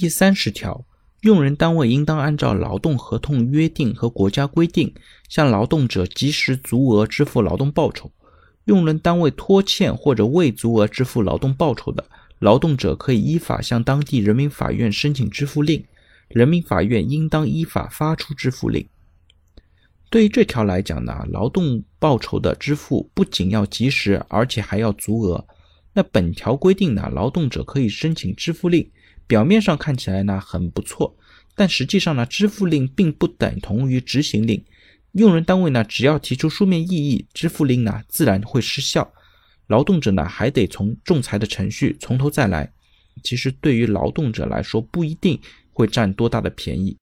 第三十条，用人单位应当按照劳动合同约定和国家规定，向劳动者及时足额支付劳动报酬。用人单位拖欠或者未足额支付劳动报酬的，劳动者可以依法向当地人民法院申请支付令，人民法院应当依法发出支付令。对于这条来讲呢，劳动报酬的支付不仅要及时，而且还要足额。那本条规定呢，劳动者可以申请支付令，表面上看起来呢很不错，但实际上呢，支付令并不等同于执行令。用人单位呢，只要提出书面异议，支付令呢自然会失效。劳动者呢还得从仲裁的程序从头再来。其实对于劳动者来说，不一定会占多大的便宜。